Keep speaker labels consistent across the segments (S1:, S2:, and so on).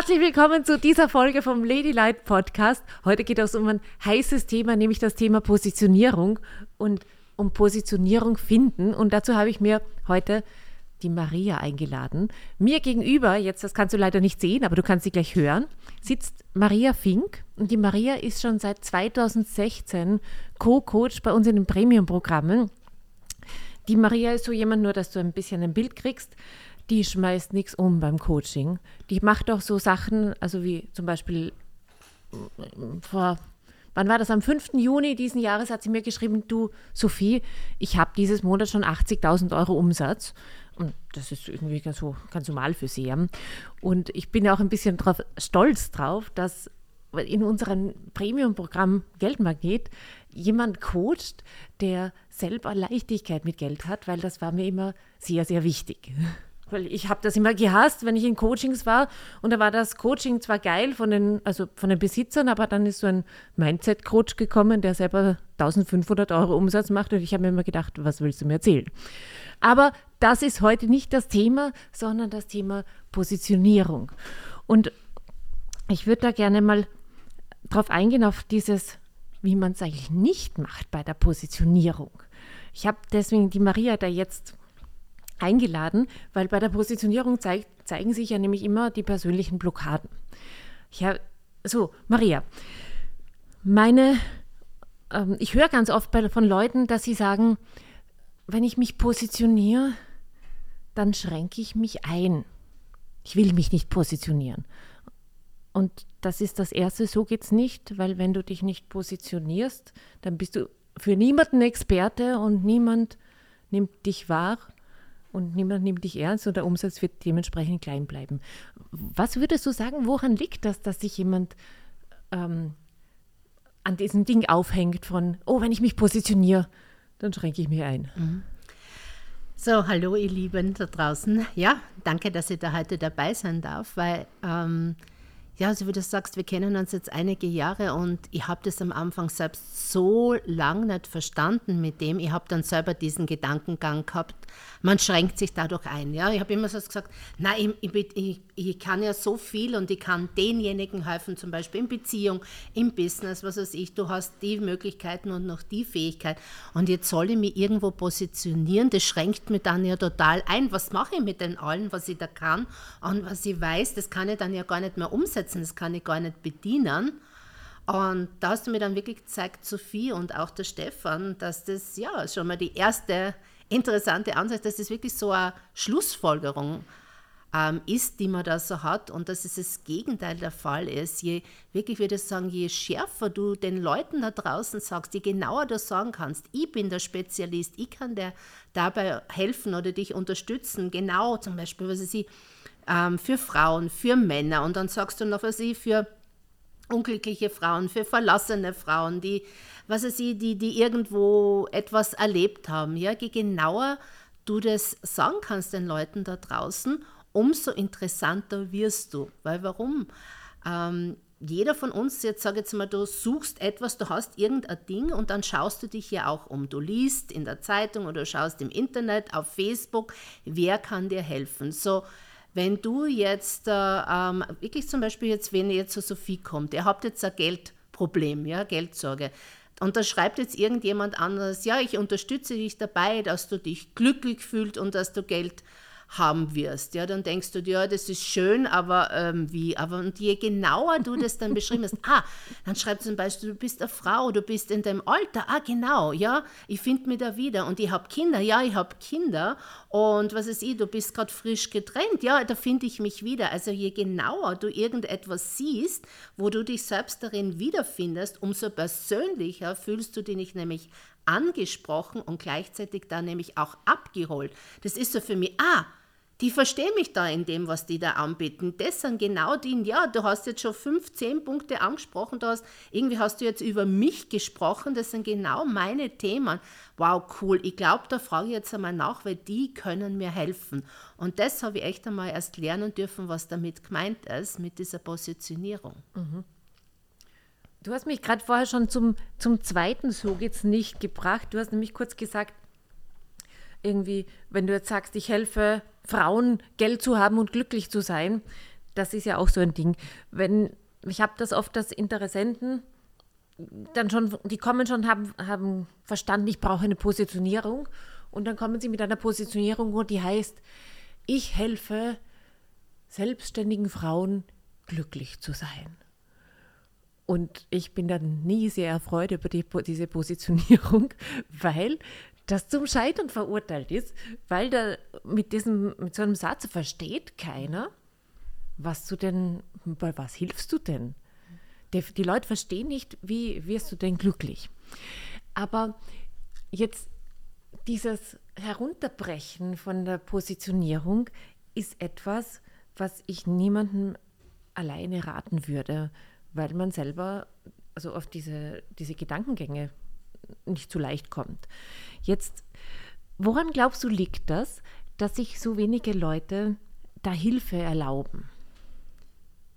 S1: Herzlich willkommen zu dieser Folge vom Ladylight Podcast. Heute geht es um ein heißes Thema, nämlich das Thema Positionierung und um Positionierung finden. Und dazu habe ich mir heute die Maria eingeladen. Mir gegenüber, jetzt das kannst du leider nicht sehen, aber du kannst sie gleich hören, sitzt Maria Fink. Und die Maria ist schon seit 2016 Co-Coach bei uns in den Premium-Programmen. Die Maria ist so jemand, nur dass du ein bisschen ein Bild kriegst die schmeißt nichts um beim Coaching. Die macht auch so Sachen, also wie zum Beispiel vor, wann war das? Am 5. Juni diesen Jahres hat sie mir geschrieben, du Sophie, ich habe dieses Monat schon 80.000 Euro Umsatz. Und das ist irgendwie ganz, ganz normal für sie. Und ich bin auch ein bisschen drauf, stolz drauf, dass in unserem Premium-Programm Geldmagnet jemand coacht, der selber Leichtigkeit mit Geld hat, weil das war mir immer sehr, sehr wichtig. Weil ich habe das immer gehasst, wenn ich in Coachings war. Und da war das Coaching zwar geil von den, also von den Besitzern, aber dann ist so ein Mindset-Coach gekommen, der selber 1500 Euro Umsatz macht. Und ich habe mir immer gedacht, was willst du mir erzählen? Aber das ist heute nicht das Thema, sondern das Thema Positionierung. Und ich würde da gerne mal drauf eingehen, auf dieses, wie man es eigentlich nicht macht bei der Positionierung. Ich habe deswegen die Maria da jetzt eingeladen, weil bei der Positionierung zeig, zeigen sich ja nämlich immer die persönlichen Blockaden. Ja, so, Maria, meine, ähm, ich höre ganz oft bei, von Leuten, dass sie sagen, wenn ich mich positioniere, dann schränke ich mich ein. Ich will mich nicht positionieren. Und das ist das Erste, so geht es nicht, weil wenn du dich nicht positionierst, dann bist du für niemanden Experte und niemand nimmt dich wahr und niemand nimmt dich ernst und der Umsatz wird dementsprechend klein bleiben. Was würdest du sagen, woran liegt das, dass sich jemand ähm, an diesem Ding aufhängt von, oh, wenn ich mich positioniere, dann schränke ich mich ein? Mhm.
S2: So, hallo ihr Lieben da draußen. Ja, danke, dass ich da heute dabei sein darf, weil ähm, ja, also wie du sagst, wir kennen uns jetzt einige Jahre und ich habe das am Anfang selbst so lang nicht verstanden mit dem. Ich habe dann selber diesen Gedankengang gehabt, man schränkt sich dadurch ein. Ja? Ich habe immer so gesagt, nein, ich, ich, ich, kann ja so viel und ich kann denjenigen helfen, zum Beispiel in Beziehung, im Business, was weiß ich, du hast die Möglichkeiten und noch die Fähigkeit und jetzt soll ich mich irgendwo positionieren, das schränkt mich dann ja total ein. Was mache ich mit den allen, was ich da kann und was ich weiß, das kann ich dann ja gar nicht mehr umsetzen, das kann ich gar nicht bedienen. Und da hast du mir dann wirklich gezeigt, Sophie und auch der Stefan, dass das ja schon mal die erste interessante Ansicht, dass es wirklich so eine Schlussfolgerung ähm, ist, die man da so hat und dass es das Gegenteil der Fall ist. Je, wirklich würde ich sagen, je schärfer du den Leuten da draußen sagst, je genauer du sagen kannst, ich bin der Spezialist, ich kann dir dabei helfen oder dich unterstützen, genau zum Beispiel, was ich ähm, für Frauen, für Männer und dann sagst du noch, was ich für unglückliche Frauen, für verlassene Frauen, die was weiß ich, die, die irgendwo etwas erlebt haben. Ja, je genauer du das sagen kannst den Leuten da draußen, umso interessanter wirst du. Weil warum? Ähm, jeder von uns, jetzt sage ich jetzt mal, du suchst etwas, du hast irgendein Ding und dann schaust du dich ja auch um. Du liest in der Zeitung oder schaust im Internet, auf Facebook, wer kann dir helfen. So, wenn du jetzt äh, ähm, wirklich zum Beispiel jetzt, wenn ihr zu Sophie kommt, ihr habt jetzt ein Geldproblem, ja, Geldsorge, und da schreibt jetzt irgendjemand anderes, ja, ich unterstütze dich dabei, dass du dich glücklich fühlst und dass du Geld haben wirst. Ja, dann denkst du dir, ja, das ist schön, aber ähm, wie? Aber und je genauer du das dann beschrieben hast, ah, dann schreibst du zum Beispiel, du bist eine Frau, du bist in deinem Alter, ah, genau, ja, ich finde mich da wieder und ich habe Kinder, ja, ich habe Kinder und was ist ich, du bist gerade frisch getrennt, ja, da finde ich mich wieder. Also je genauer du irgendetwas siehst, wo du dich selbst darin wiederfindest, umso persönlicher fühlst du dich nämlich angesprochen und gleichzeitig dann nämlich auch abgeholt. Das ist so für mich, ah, die verstehen mich da in dem, was die da anbieten. Das sind genau die, ja, du hast jetzt schon fünf, zehn Punkte angesprochen, du hast, irgendwie hast du jetzt über mich gesprochen, das sind genau meine Themen. Wow, cool. Ich glaube, da frage ich jetzt einmal nach, weil die können mir helfen. Und das habe ich echt einmal erst lernen dürfen, was damit gemeint ist, mit dieser Positionierung. Mhm.
S1: Du hast mich gerade vorher schon zum, zum zweiten So geht's nicht gebracht. Du hast nämlich kurz gesagt, irgendwie, wenn du jetzt sagst, ich helfe Frauen, Geld zu haben und glücklich zu sein, das ist ja auch so ein Ding. Wenn, ich habe das oft, dass Interessenten dann schon, die kommen schon, haben, haben verstanden, ich brauche eine Positionierung. Und dann kommen sie mit einer Positionierung, die heißt, ich helfe selbstständigen Frauen glücklich zu sein. Und ich bin dann nie sehr erfreut über die, diese Positionierung, weil das zum Scheitern verurteilt ist, weil da mit, diesem, mit so einem Satz versteht keiner, was du denn, bei was hilfst du denn? Die, die Leute verstehen nicht, wie wirst du denn glücklich. Aber jetzt dieses Herunterbrechen von der Positionierung ist etwas, was ich niemandem alleine raten würde, weil man selber also auf diese, diese Gedankengänge nicht so leicht kommt. Jetzt, woran glaubst du, liegt das, dass sich so wenige Leute da Hilfe erlauben?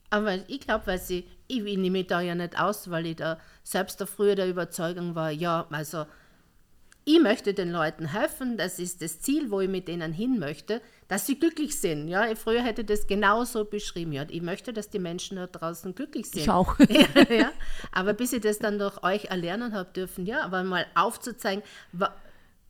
S2: Aber ich glaube, weil sie, ich, ich nehme da ja nicht aus, weil ich da selbst da früher der Überzeugung war, ja, also ich möchte den Leuten helfen, das ist das Ziel, wo ich mit denen hin möchte, dass sie glücklich sind. Ja, ich früher hätte das genauso beschrieben. Ja, ich möchte, dass die Menschen da draußen glücklich sind.
S1: Ich auch.
S2: ja, ja. Aber bis ich das dann durch euch erlernen habe dürfen, ja, aber mal aufzuzeigen,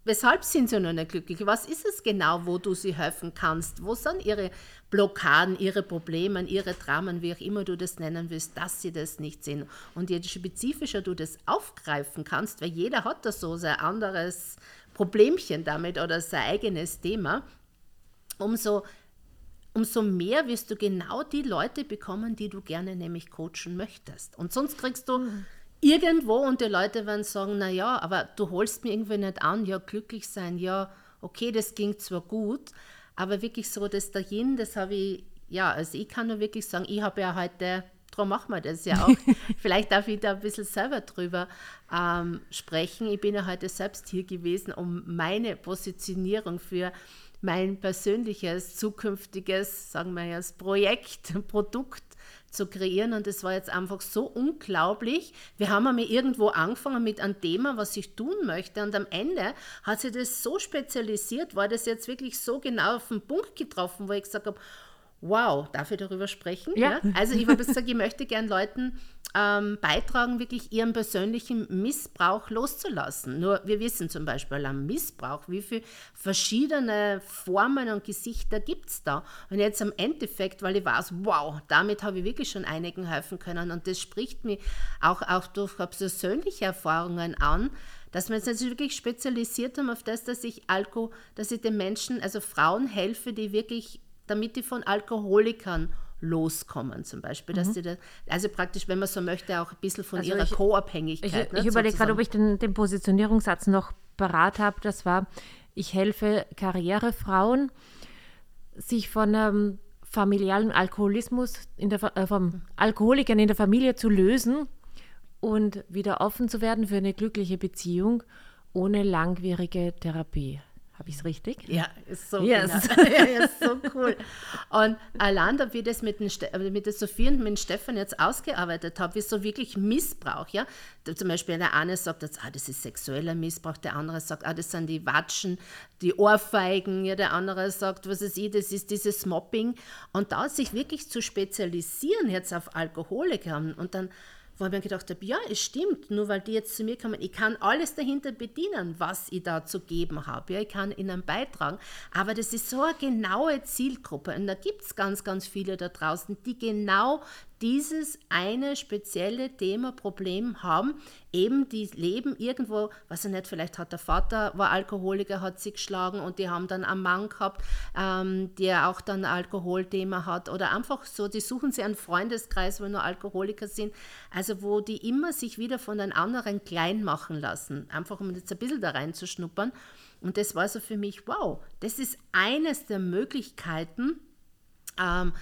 S2: Weshalb sind sie noch nicht glücklich? Was ist es genau, wo du sie helfen kannst? Wo sind ihre Blockaden, ihre Probleme, ihre Dramen, wie auch immer du das nennen willst, dass sie das nicht sehen? Und je spezifischer du das aufgreifen kannst, weil jeder hat da so sein anderes Problemchen damit oder sein eigenes Thema, umso, umso mehr wirst du genau die Leute bekommen, die du gerne nämlich coachen möchtest. Und sonst kriegst du mhm irgendwo und die Leute werden sagen, na ja, aber du holst mir irgendwie nicht an, ja, glücklich sein, ja, okay, das ging zwar gut, aber wirklich so das dahin, das habe ich, ja, also ich kann nur wirklich sagen, ich habe ja heute, darum machen wir das ja auch, vielleicht darf ich da ein bisschen selber drüber ähm, sprechen. Ich bin ja heute selbst hier gewesen, um meine Positionierung für mein persönliches, zukünftiges, sagen wir jetzt, Projekt, Produkt zu kreieren und es war jetzt einfach so unglaublich. Wir haben einmal irgendwo angefangen mit einem Thema, was ich tun möchte und am Ende hat sich das so spezialisiert, war das jetzt wirklich so genau auf den Punkt getroffen, wo ich gesagt habe, wow, darf ich darüber sprechen? Ja. ja? Also ich habe gesagt, ich möchte gern Leuten ähm, beitragen, wirklich ihren persönlichen Missbrauch loszulassen. Nur wir wissen zum Beispiel am Missbrauch, wie viele verschiedene Formen und Gesichter gibt es da. Und jetzt am Endeffekt, weil ich weiß, wow, damit habe ich wirklich schon einigen helfen können und das spricht mir auch, auch durch persönliche Erfahrungen an, dass wir uns wirklich spezialisiert haben auf das, dass ich Alko, dass ich den Menschen, also Frauen helfe, die wirklich damit die von Alkoholikern loskommen zum Beispiel. Dass mhm. die da, also praktisch, wenn man so möchte, auch ein bisschen von also ihrer Co-Abhängigkeit.
S1: Ich, ne, ich überlege gerade, ob ich den, den Positionierungssatz noch parat habe. Das war, ich helfe Karrierefrauen, sich von ähm, familialen Alkoholismus, in der, äh, vom. Alkoholikern in der Familie zu lösen und wieder offen zu werden für eine glückliche Beziehung ohne langwierige Therapie. Habe ich es richtig?
S2: Ja, ist so, yes. genau. ja, ist so cool. Und allein, da wir das mit, den äh, mit der Sophie und mit dem Stefan jetzt ausgearbeitet haben, wie so wirklich Missbrauch, ja. Zum Beispiel der eine sagt jetzt, ah, das ist sexueller Missbrauch, der andere sagt, ah, das sind die Watschen, die Ohrfeigen, ja, der andere sagt, was ist ich, das ist dieses Mobbing. Und da sich wirklich zu spezialisieren jetzt auf Alkoholiker und dann wo ich mir gedacht habe, ja, es stimmt, nur weil die jetzt zu mir kommen, ich kann alles dahinter bedienen, was ich da zu geben habe. Ja, ich kann ihnen beitragen, aber das ist so eine genaue Zielgruppe. Und da gibt es ganz, ganz viele da draußen, die genau dieses eine spezielle Thema, Problem haben. Eben, die leben irgendwo, was er nicht, vielleicht hat der Vater, war Alkoholiker, hat sie geschlagen und die haben dann einen Mann gehabt, ähm, der auch dann ein Alkoholthema hat. Oder einfach so, die suchen sich einen Freundeskreis, wo nur Alkoholiker sind. Also wo die immer sich wieder von den anderen klein machen lassen. Einfach um jetzt ein bisschen da reinzuschnuppern. Und das war so für mich, wow, das ist eines der Möglichkeiten, ähm,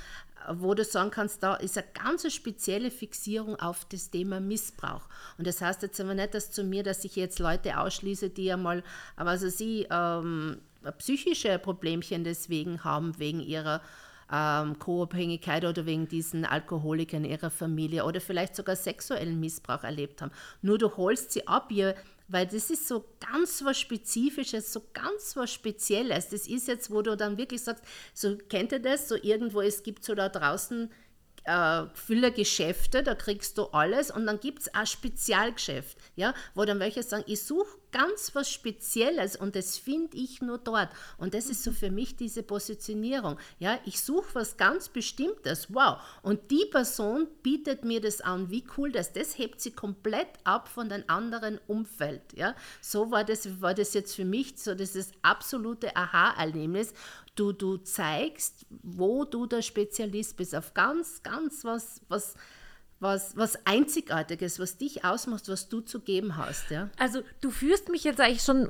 S2: wo du sagen kannst, da ist eine ganz spezielle Fixierung auf das Thema Missbrauch. Und das heißt jetzt aber nicht, dass zu mir, dass ich jetzt Leute ausschließe, die einmal, also sie ähm, psychische Problemchen deswegen haben, wegen ihrer ähm, Co-Abhängigkeit oder wegen diesen Alkoholikern ihrer Familie oder vielleicht sogar sexuellen Missbrauch erlebt haben. Nur du holst sie ab, ihr weil das ist so ganz was Spezifisches, so ganz was Spezielles. Das ist jetzt, wo du dann wirklich sagst, so kennt ihr das, so irgendwo, es gibt so da draußen äh, viele Geschäfte, da kriegst du alles und dann gibt es ein Spezialgeschäft, ja, wo dann welche sagen, ich suche ganz was Spezielles und das finde ich nur dort. Und das ist so für mich diese Positionierung. Ja, ich suche was ganz Bestimmtes, wow. Und die Person bietet mir das an, wie cool das, das hebt sie komplett ab von dem anderen Umfeld. Ja, so war das, war das jetzt für mich so das ist absolute Aha-Erlebnis. Du, du zeigst, wo du der Spezialist bist, auf ganz, ganz was, was, was, was Einzigartiges, was dich ausmacht, was du zu geben hast. Ja?
S1: Also du führst mich jetzt eigentlich schon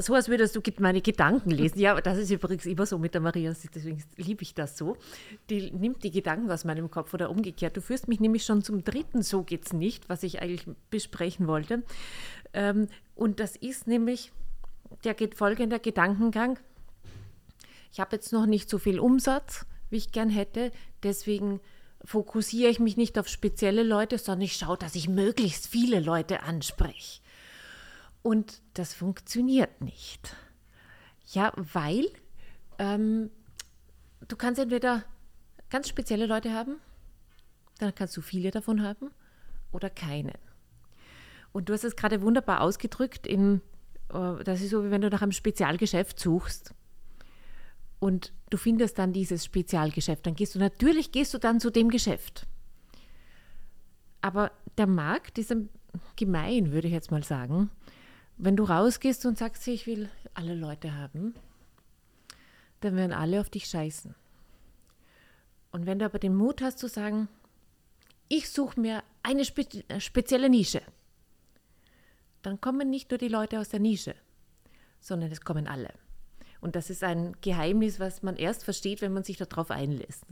S1: so, als würdest du meine Gedanken lesen. Ja, das ist übrigens immer so mit der Maria, deswegen liebe ich das so. Die nimmt die Gedanken aus meinem Kopf oder umgekehrt. Du führst mich nämlich schon zum dritten So geht's nicht, was ich eigentlich besprechen wollte. Ähm, und das ist nämlich der geht folgender Gedankengang ich habe jetzt noch nicht so viel Umsatz, wie ich gern hätte, deswegen fokussiere ich mich nicht auf spezielle Leute, sondern ich schaue, dass ich möglichst viele Leute anspreche. Und das funktioniert nicht. Ja, weil ähm, du kannst entweder ganz spezielle Leute haben, dann kannst du viele davon haben oder keine. Und du hast es gerade wunderbar ausgedrückt in, äh, das ist so, wie wenn du nach einem Spezialgeschäft suchst und du findest dann dieses Spezialgeschäft, dann gehst du natürlich gehst du dann zu dem Geschäft. Aber der Markt ist gemein, würde ich jetzt mal sagen. Wenn du rausgehst und sagst, ich will alle Leute haben, dann werden alle auf dich scheißen. Und wenn du aber den Mut hast zu sagen, ich suche mir eine spezielle Nische, dann kommen nicht nur die Leute aus der Nische, sondern es kommen alle. Und das ist ein Geheimnis, was man erst versteht, wenn man sich darauf einlässt.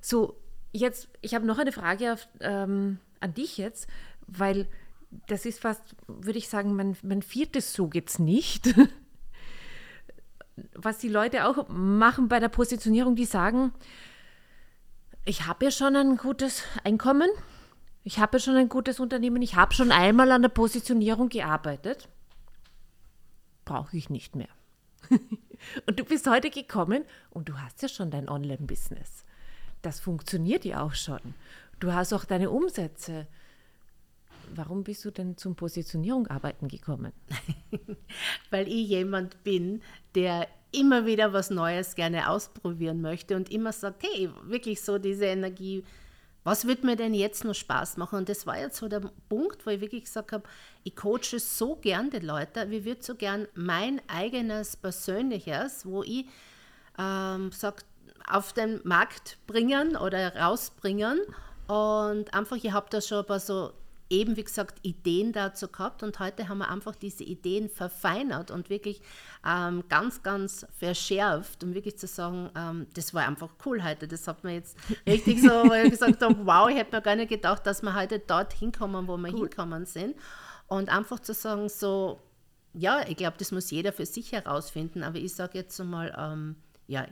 S1: So, jetzt, ich habe noch eine Frage auf, ähm, an dich jetzt, weil das ist fast, würde ich sagen, mein, mein viertes So geht's nicht. Was die Leute auch machen bei der Positionierung, die sagen, ich habe ja schon ein gutes Einkommen, ich habe ja schon ein gutes Unternehmen, ich habe schon einmal an der Positionierung gearbeitet, brauche ich nicht mehr. und du bist heute gekommen und du hast ja schon dein Online-Business. Das funktioniert ja auch schon. Du hast auch deine Umsätze. Warum bist du denn zum Positionierung arbeiten gekommen?
S2: Weil ich jemand bin, der immer wieder was Neues gerne ausprobieren möchte und immer sagt, hey, wirklich so diese Energie was wird mir denn jetzt noch Spaß machen? Und das war jetzt so der Punkt, wo ich wirklich gesagt habe, ich coache so gern die Leute, wie würde so gern mein eigenes Persönliches, wo ich ähm, sage, auf den Markt bringen oder rausbringen. Und einfach, ich habe da schon ein paar so eben, wie gesagt, Ideen dazu gehabt und heute haben wir einfach diese Ideen verfeinert und wirklich ähm, ganz, ganz verschärft, um wirklich zu sagen, ähm, das war einfach cool heute. Das hat mir jetzt richtig so, gesagt habe, wow, ich hätte mir gar nicht gedacht, dass wir heute dort hinkommen, wo wir cool. hinkommen sind. Und einfach zu sagen, so, ja, ich glaube, das muss jeder für sich herausfinden, aber ich sage jetzt mal, ähm, ja,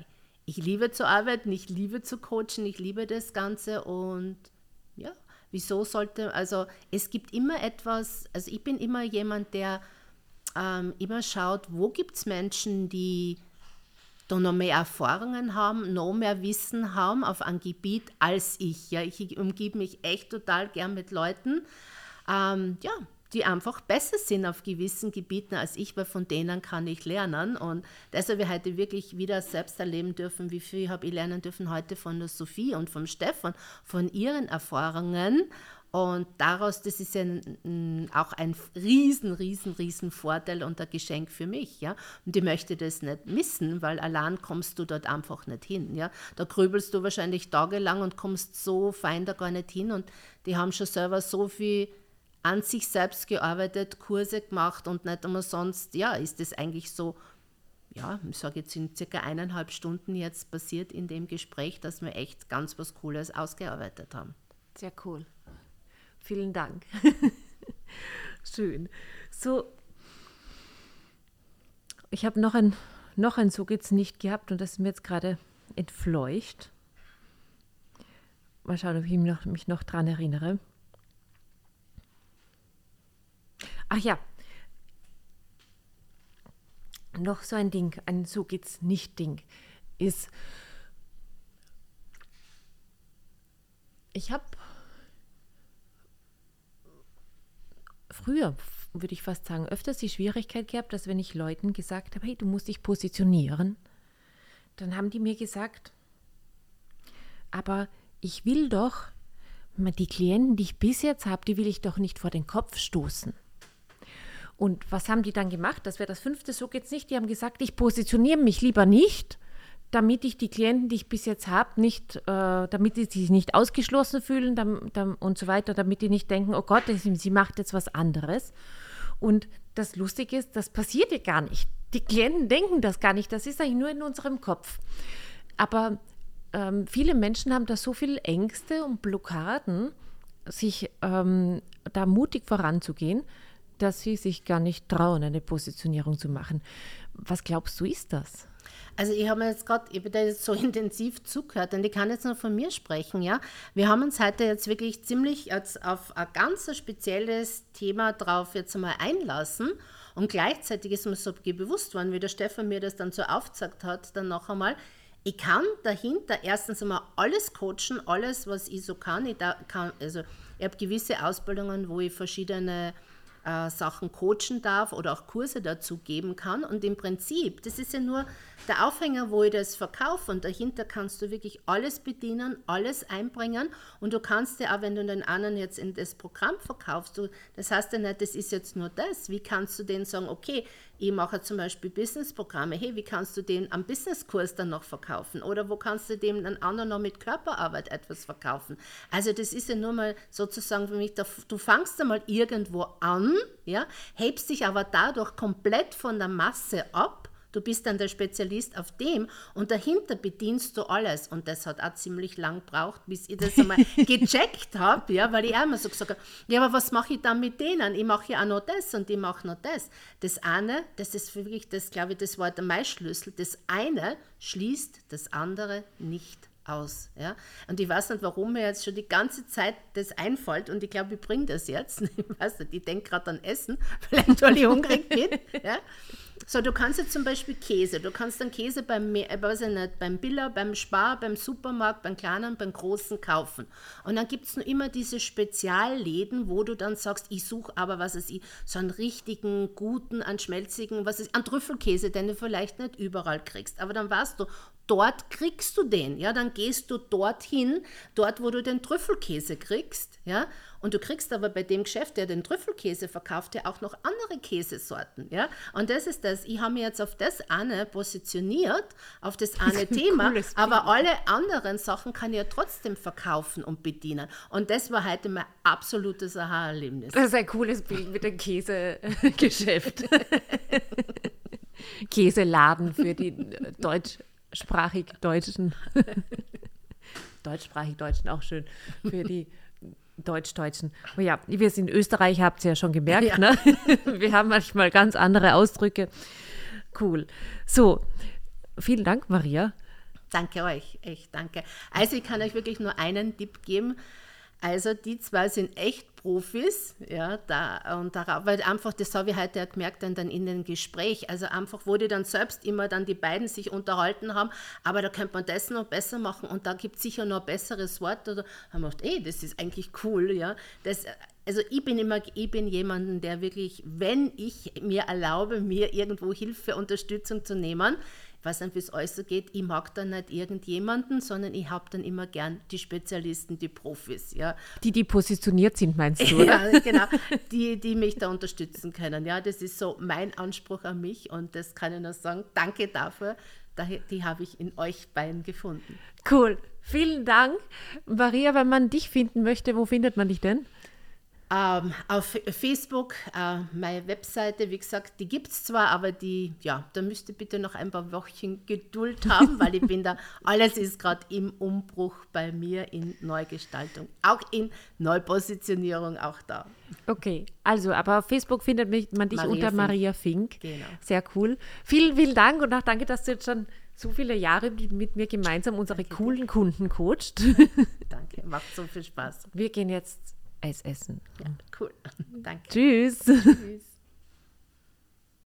S2: ich liebe zu arbeiten, ich liebe zu coachen, ich liebe das Ganze und Wieso sollte, also es gibt immer etwas, also ich bin immer jemand, der ähm, immer schaut, wo gibt es Menschen, die da noch mehr Erfahrungen haben, noch mehr Wissen haben auf einem Gebiet als ich. Ja, ich umgebe mich echt total gern mit Leuten, ähm, ja, die einfach besser sind auf gewissen Gebieten als ich, weil von denen kann ich lernen. Und deshalb habe ich heute wirklich wieder selbst erleben dürfen, wie viel habe ich lernen dürfen heute von der Sophie und vom Stefan, von ihren Erfahrungen. Und daraus, das ist ja auch ein riesen, riesen, riesen Vorteil und ein Geschenk für mich. Ja? Und ich möchte das nicht missen, weil allein kommst du dort einfach nicht hin. Ja? Da grübelst du wahrscheinlich tagelang und kommst so fein da gar nicht hin. Und die haben schon selber so viel an sich selbst gearbeitet, Kurse gemacht und nicht immer sonst, ja, ist das eigentlich so, ja, ich sage jetzt in circa eineinhalb Stunden jetzt passiert in dem Gespräch, dass wir echt ganz was Cooles ausgearbeitet haben.
S1: Sehr cool. Vielen Dank. Schön. So, ich habe noch ein, noch ein So geht's nicht gehabt und das ist mir jetzt gerade entfleucht. Mal schauen, ob ich mich noch, mich noch dran erinnere. Ach ja, noch so ein Ding, ein so geht's nicht Ding, ist, ich habe früher, würde ich fast sagen, öfters die Schwierigkeit gehabt, dass wenn ich Leuten gesagt habe, hey, du musst dich positionieren, dann haben die mir gesagt, aber ich will doch, die Klienten, die ich bis jetzt habe, die will ich doch nicht vor den Kopf stoßen. Und was haben die dann gemacht? Das wäre das fünfte, so geht es nicht. Die haben gesagt, ich positioniere mich lieber nicht, damit ich die Klienten, die ich bis jetzt habe, nicht, äh, damit die sich nicht ausgeschlossen fühlen dann, dann, und so weiter, damit die nicht denken, oh Gott, sie macht jetzt was anderes. Und das Lustige ist, das passiert ja gar nicht. Die Klienten denken das gar nicht, das ist eigentlich nur in unserem Kopf. Aber ähm, viele Menschen haben da so viele Ängste und Blockaden, sich ähm, da mutig voranzugehen, dass sie sich gar nicht trauen, eine Positionierung zu machen. Was glaubst du, ist das?
S2: Also ich habe mir jetzt gerade, ich habe jetzt so intensiv zugehört und ich kann jetzt nur von mir sprechen, ja. Wir haben uns heute jetzt wirklich ziemlich jetzt auf ein ganz spezielles Thema drauf jetzt einmal einlassen und gleichzeitig ist mir so bewusst worden, wie der Stefan mir das dann so aufgezeigt hat, dann noch einmal, ich kann dahinter erstens einmal alles coachen, alles, was ich so kann. Ich da kann also ich habe gewisse Ausbildungen, wo ich verschiedene äh, Sachen coachen darf oder auch Kurse dazu geben kann. Und im Prinzip, das ist ja nur der Aufhänger, wo ich das verkaufe. Und dahinter kannst du wirklich alles bedienen, alles einbringen. Und du kannst ja auch, wenn du den anderen jetzt in das Programm verkaufst, du, das heißt ja nicht, das ist jetzt nur das. Wie kannst du denen sagen, okay, ich mache zum Beispiel Businessprogramme. Hey, wie kannst du den am Businesskurs dann noch verkaufen? Oder wo kannst du dem dann anderen noch mit Körperarbeit etwas verkaufen? Also das ist ja nur mal sozusagen für mich, du fangst einmal irgendwo an, ja, hebst dich aber dadurch komplett von der Masse ab Du bist dann der Spezialist auf dem und dahinter bedienst du alles. Und das hat auch ziemlich lang gebraucht, bis ich das einmal gecheckt habe, ja, weil ich auch immer so gesagt habe, ja, aber was mache ich dann mit denen? Ich mache ja auch noch das und ich mache noch das. Das eine, das ist wirklich, das glaube ich, das war der Maischlüssel, das eine schließt das andere nicht aus. Ja? Und ich weiß nicht, warum mir jetzt schon die ganze Zeit das einfällt und ich glaube, ich bringe das jetzt. Ich weiß nicht, ich denke gerade an Essen, vielleicht weil ich hungrig bin. Ja? So, du kannst jetzt zum Beispiel Käse, du kannst dann Käse beim, äh, weiß ich nicht, beim Biller, beim Spar, beim Supermarkt, beim Kleinen, beim Großen kaufen. Und dann gibt es nur immer diese Spezialläden, wo du dann sagst, ich suche aber, was ist ich, so einen richtigen, guten, an schmelzigen, was ist, an Trüffelkäse, den du vielleicht nicht überall kriegst. Aber dann weißt du, dort kriegst du den, ja, dann gehst du dorthin, dort, wo du den Trüffelkäse kriegst, ja, und du kriegst aber bei dem Geschäft, der den Trüffelkäse verkauft, ja auch noch andere Käsesorten, ja, und das ist das, ich habe mich jetzt auf das eine positioniert, auf das eine Thema, aber alle anderen Sachen kann ich ja trotzdem verkaufen und bedienen und das war heute mein absolutes Aha-Erlebnis.
S1: Das ist ein cooles Bild mit dem Käsegeschäft. Käseladen für die Deutsch deutschsprachig Deutschen. deutschsprachig Deutschen auch schön für die Deutsch-Deutschen. Oh ja, wir sind in Österreich, habt ihr ja schon gemerkt. Ja. Ne? Wir haben manchmal ganz andere Ausdrücke. Cool. So, vielen Dank, Maria.
S2: Danke euch, echt danke. Also ich kann euch wirklich nur einen Tipp geben. Also die zwei sind echt Profis, ja, da und darauf, weil einfach, das habe ich heute ja gemerkt dann, dann in dem Gespräch, also einfach, wo die dann selbst immer dann die beiden sich unterhalten haben, aber da könnte man das noch besser machen und da gibt es sicher noch ein besseres Wort oder wir gedacht, ey, das ist eigentlich cool, ja, das, also ich bin immer, ich bin jemanden, der wirklich, wenn ich mir erlaube, mir irgendwo Hilfe, Unterstützung zu nehmen, wie es euch so geht, ich mag dann nicht irgendjemanden, sondern ich habe dann immer gern die Spezialisten, die Profis. Ja.
S1: Die, die positioniert sind, meinst du, oder?
S2: ja, genau, die, die mich da unterstützen können. Ja, das ist so mein Anspruch an mich und das kann ich nur sagen, danke dafür, die habe ich in euch beiden gefunden.
S1: Cool, vielen Dank. Maria, wenn man dich finden möchte, wo findet man dich denn?
S2: Ähm, auf Facebook, äh, meine Webseite, wie gesagt, die gibt es zwar, aber die, ja, da müsst ihr bitte noch ein paar Wochen Geduld haben, weil ich bin da, alles ist gerade im Umbruch bei mir in Neugestaltung, auch in Neupositionierung auch da.
S1: Okay, also, aber auf Facebook findet man dich Maria unter Fink. Maria Fink. Genau. Sehr cool. Vielen, vielen Dank und auch danke, dass du jetzt schon so viele Jahre mit mir gemeinsam unsere danke. coolen Kunden coacht.
S2: Danke, macht so viel Spaß.
S1: Wir gehen jetzt Eis essen.
S2: Ja, cool. Danke.
S1: Tschüss. Tschüss.